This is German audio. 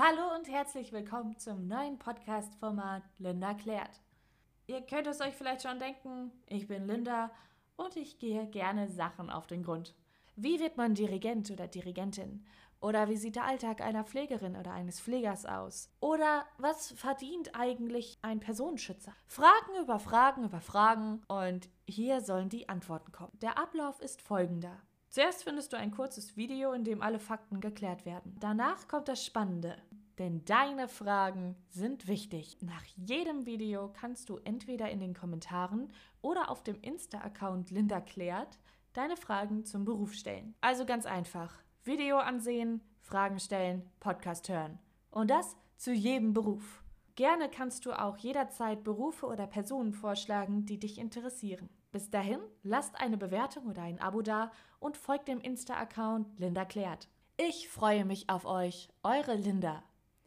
Hallo und herzlich willkommen zum neuen Podcast-Format Linda klärt. Ihr könnt es euch vielleicht schon denken, ich bin Linda und ich gehe gerne Sachen auf den Grund. Wie wird man Dirigent oder Dirigentin? Oder wie sieht der Alltag einer Pflegerin oder eines Pflegers aus? Oder was verdient eigentlich ein Personenschützer? Fragen über Fragen über Fragen und hier sollen die Antworten kommen. Der Ablauf ist folgender. Zuerst findest du ein kurzes Video, in dem alle Fakten geklärt werden. Danach kommt das Spannende. Denn deine Fragen sind wichtig. Nach jedem Video kannst du entweder in den Kommentaren oder auf dem Insta-Account Linda klärt deine Fragen zum Beruf stellen. Also ganz einfach. Video ansehen, Fragen stellen, Podcast hören. Und das zu jedem Beruf. Gerne kannst du auch jederzeit Berufe oder Personen vorschlagen, die dich interessieren. Bis dahin, lasst eine Bewertung oder ein Abo da und folgt dem Insta-Account Linda Klärt. Ich freue mich auf euch, eure Linda.